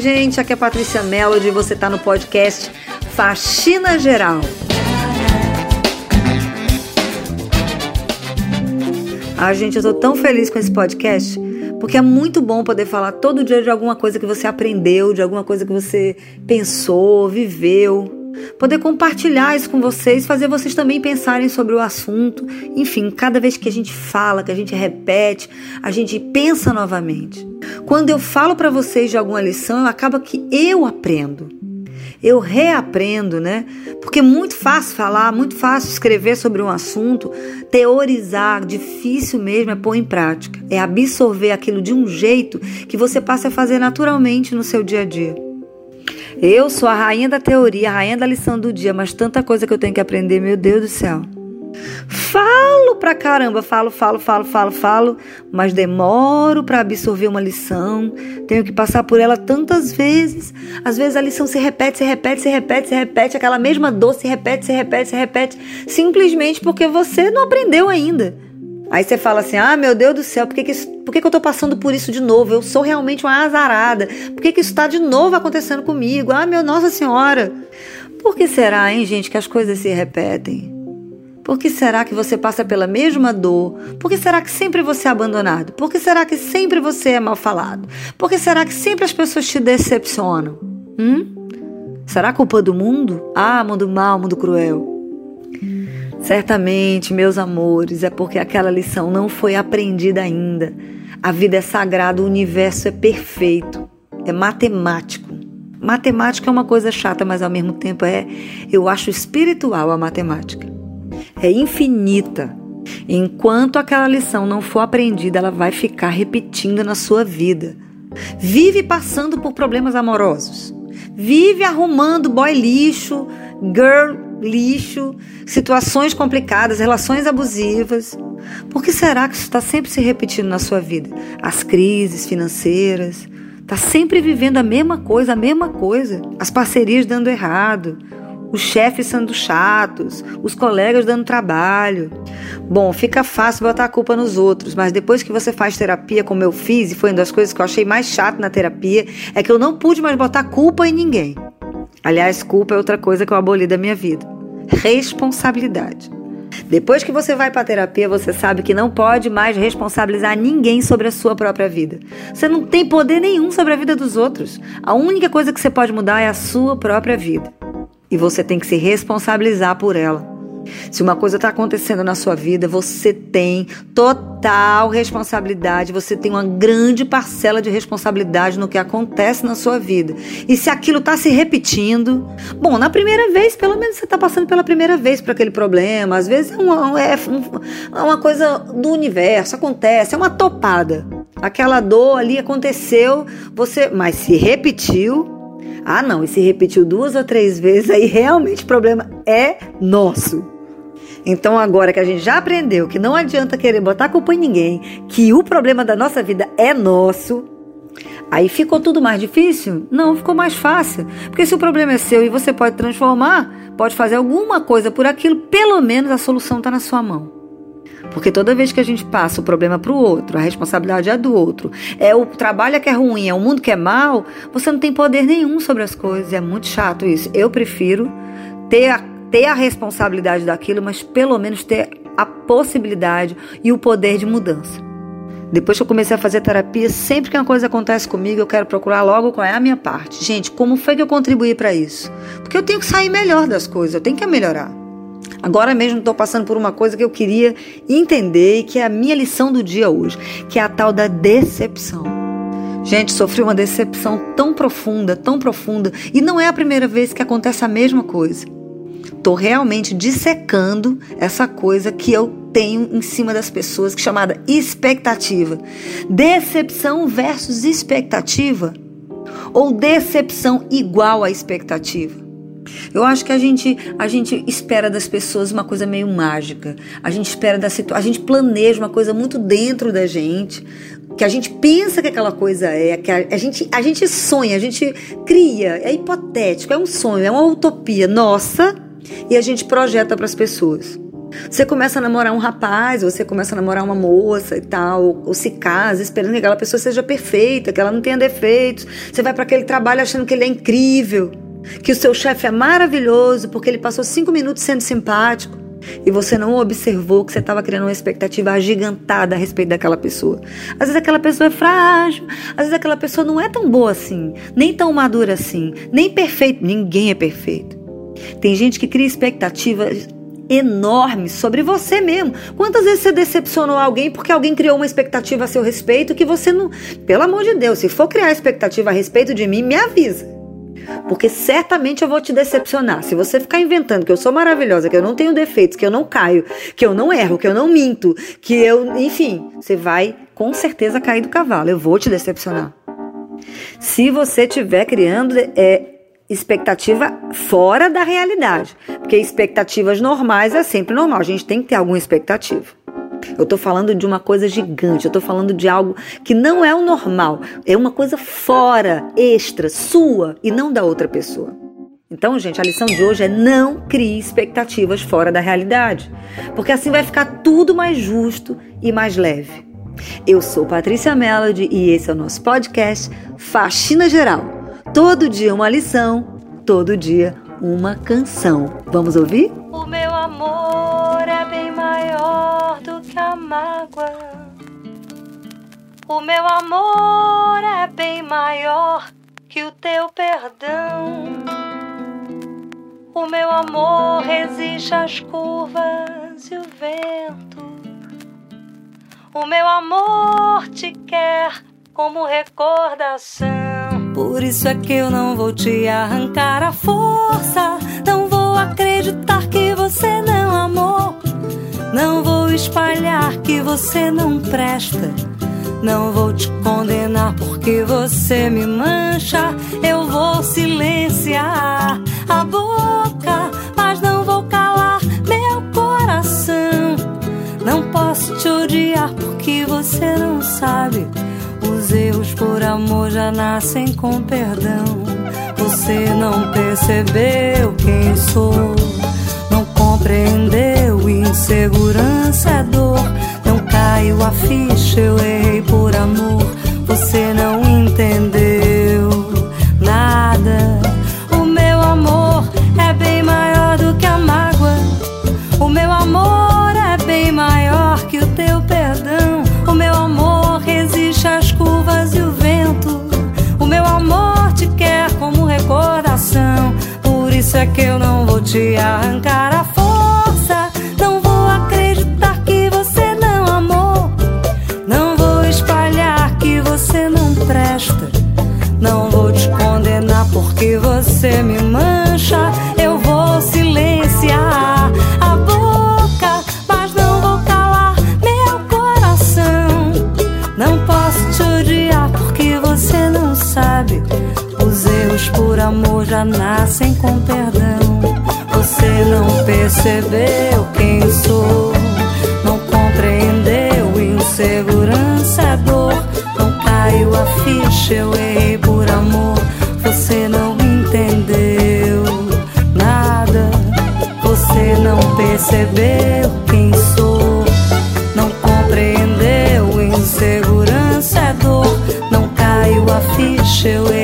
Oi, gente, aqui é Patrícia Melody e você está no podcast Faxina Geral. Ah, gente, eu tô tão feliz com esse podcast porque é muito bom poder falar todo dia de alguma coisa que você aprendeu, de alguma coisa que você pensou, viveu. Poder compartilhar isso com vocês, fazer vocês também pensarem sobre o assunto. Enfim, cada vez que a gente fala, que a gente repete, a gente pensa novamente. Quando eu falo para vocês de alguma lição, acaba que eu aprendo eu reaprendo, né? Porque é muito fácil falar, muito fácil escrever sobre um assunto, teorizar, difícil mesmo é pôr em prática, é absorver aquilo de um jeito que você passe a fazer naturalmente no seu dia a dia. Eu sou a rainha da teoria, a rainha da lição do dia, mas tanta coisa que eu tenho que aprender, meu Deus do céu. Falo pra caramba, falo, falo, falo, falo, falo, mas demoro para absorver uma lição. Tenho que passar por ela tantas vezes. Às vezes a lição se repete, se repete, se repete, se repete, aquela mesma dor se repete, se repete, se repete, simplesmente porque você não aprendeu ainda. Aí você fala assim: ah, meu Deus do céu, por que, que, isso, por que, que eu tô passando por isso de novo? Eu sou realmente uma azarada. Por que, que isso está de novo acontecendo comigo? Ah, meu Nossa Senhora. Por que será, hein, gente, que as coisas se repetem? Por que será que você passa pela mesma dor? Por que será que sempre você é abandonado? Por que será que sempre você é mal falado? Por que será que sempre as pessoas te decepcionam? Hum? Será culpa do mundo? Ah, mundo mal, mundo cruel. Certamente, meus amores, é porque aquela lição não foi aprendida ainda. A vida é sagrada, o universo é perfeito, é matemático. Matemática é uma coisa chata, mas ao mesmo tempo é, eu acho espiritual a matemática é infinita. Enquanto aquela lição não for aprendida, ela vai ficar repetindo na sua vida. Vive passando por problemas amorosos. Vive arrumando boy lixo, girl lixo, situações complicadas, relações abusivas. Por que será que isso está sempre se repetindo na sua vida? As crises financeiras. Está sempre vivendo a mesma coisa, a mesma coisa. As parcerias dando errado, os chefes sendo chatos, os colegas dando trabalho. Bom, fica fácil botar a culpa nos outros, mas depois que você faz terapia, como eu fiz, e foi uma das coisas que eu achei mais chato na terapia, é que eu não pude mais botar culpa em ninguém. Aliás, culpa é outra coisa que eu aboli da minha vida. Responsabilidade. Depois que você vai para terapia, você sabe que não pode mais responsabilizar ninguém sobre a sua própria vida. Você não tem poder nenhum sobre a vida dos outros. A única coisa que você pode mudar é a sua própria vida e você tem que se responsabilizar por ela. Se uma coisa está acontecendo na sua vida, você tem total responsabilidade, você tem uma grande parcela de responsabilidade no que acontece na sua vida. E se aquilo está se repetindo, bom, na primeira vez, pelo menos você está passando pela primeira vez por aquele problema. Às vezes é uma, é, é uma coisa do universo, acontece, é uma topada. Aquela dor ali aconteceu, você, mas se repetiu, ah, não, e se repetiu duas ou três vezes, aí realmente o problema é nosso. Então, agora que a gente já aprendeu que não adianta querer botar culpa em ninguém, que o problema da nossa vida é nosso, aí ficou tudo mais difícil? Não, ficou mais fácil. Porque se o problema é seu e você pode transformar, pode fazer alguma coisa por aquilo, pelo menos a solução está na sua mão. Porque toda vez que a gente passa o problema para o outro, a responsabilidade é do outro, é o trabalho que é ruim, é o mundo que é mal, você não tem poder nenhum sobre as coisas. É muito chato isso. Eu prefiro ter a, ter a responsabilidade daquilo, mas pelo menos ter a possibilidade e o poder de mudança. Depois que eu comecei a fazer terapia, sempre que uma coisa acontece comigo, eu quero procurar logo qual é a minha parte. Gente, como foi que eu contribuí para isso? Porque eu tenho que sair melhor das coisas, eu tenho que melhorar. Agora mesmo estou passando por uma coisa que eu queria entender e que é a minha lição do dia hoje, que é a tal da decepção. Gente, sofri uma decepção tão profunda, tão profunda, e não é a primeira vez que acontece a mesma coisa. Estou realmente dissecando essa coisa que eu tenho em cima das pessoas, que é chamada expectativa. Decepção versus expectativa? Ou decepção igual à expectativa? Eu acho que a gente, a gente espera das pessoas uma coisa meio mágica. A gente espera da situação, a gente planeja uma coisa muito dentro da gente, que a gente pensa que aquela coisa é, que a, a, gente, a gente sonha, a gente cria, é hipotético, é um sonho, é uma utopia nossa e a gente projeta para as pessoas. Você começa a namorar um rapaz, você começa a namorar uma moça e tal, ou, ou se casa esperando que aquela pessoa seja perfeita, que ela não tenha defeitos. Você vai para aquele trabalho achando que ele é incrível, que o seu chefe é maravilhoso porque ele passou cinco minutos sendo simpático e você não observou que você estava criando uma expectativa agigantada a respeito daquela pessoa. Às vezes aquela pessoa é frágil, às vezes aquela pessoa não é tão boa assim, nem tão madura assim, nem perfeito. Ninguém é perfeito. Tem gente que cria expectativas enormes sobre você mesmo. Quantas vezes você decepcionou alguém porque alguém criou uma expectativa a seu respeito que você não. Pelo amor de Deus, se for criar expectativa a respeito de mim, me avisa. Porque certamente eu vou te decepcionar. Se você ficar inventando que eu sou maravilhosa, que eu não tenho defeitos, que eu não caio, que eu não erro, que eu não minto, que eu. Enfim, você vai com certeza cair do cavalo. Eu vou te decepcionar. Se você estiver criando é, expectativa fora da realidade. Porque expectativas normais é sempre normal. A gente tem que ter alguma expectativa. Eu estou falando de uma coisa gigante, eu estou falando de algo que não é o normal, é uma coisa fora, extra, sua e não da outra pessoa. Então, gente, a lição de hoje é não crie expectativas fora da realidade, porque assim vai ficar tudo mais justo e mais leve. Eu sou Patrícia Melody e esse é o nosso podcast Faxina Geral. Todo dia uma lição, todo dia uma canção. Vamos ouvir? O meu amor O meu amor é bem maior que o teu perdão. O meu amor resiste às curvas e o vento. O meu amor te quer como recordação. Por isso é que eu não vou te arrancar a força. Não vou acreditar que você não amou. Não vou espalhar que você não presta. Não vou te condenar porque você me mancha. Eu vou silenciar a boca, mas não vou calar meu coração. Não posso te odiar porque você não sabe os erros por amor já nascem com perdão. Você não percebeu quem sou, não compreendeu. Insegurança é dor. Caiu a ficha, eu errei por amor. Você não entendeu nada. O meu amor é bem maior do que a mágoa. O meu amor é bem maior que o teu perdão. O meu amor resiste às curvas e o vento. O meu amor te quer como recordação. Por isso é que eu não vou te arrancar a percebeu quem sou, não compreendeu. Insegurança é dor. Não caiu a ficha, eu errei por amor. Você não entendeu nada. Você não percebeu quem sou, não compreendeu. Insegurança é dor. Não caiu a ficha, eu errei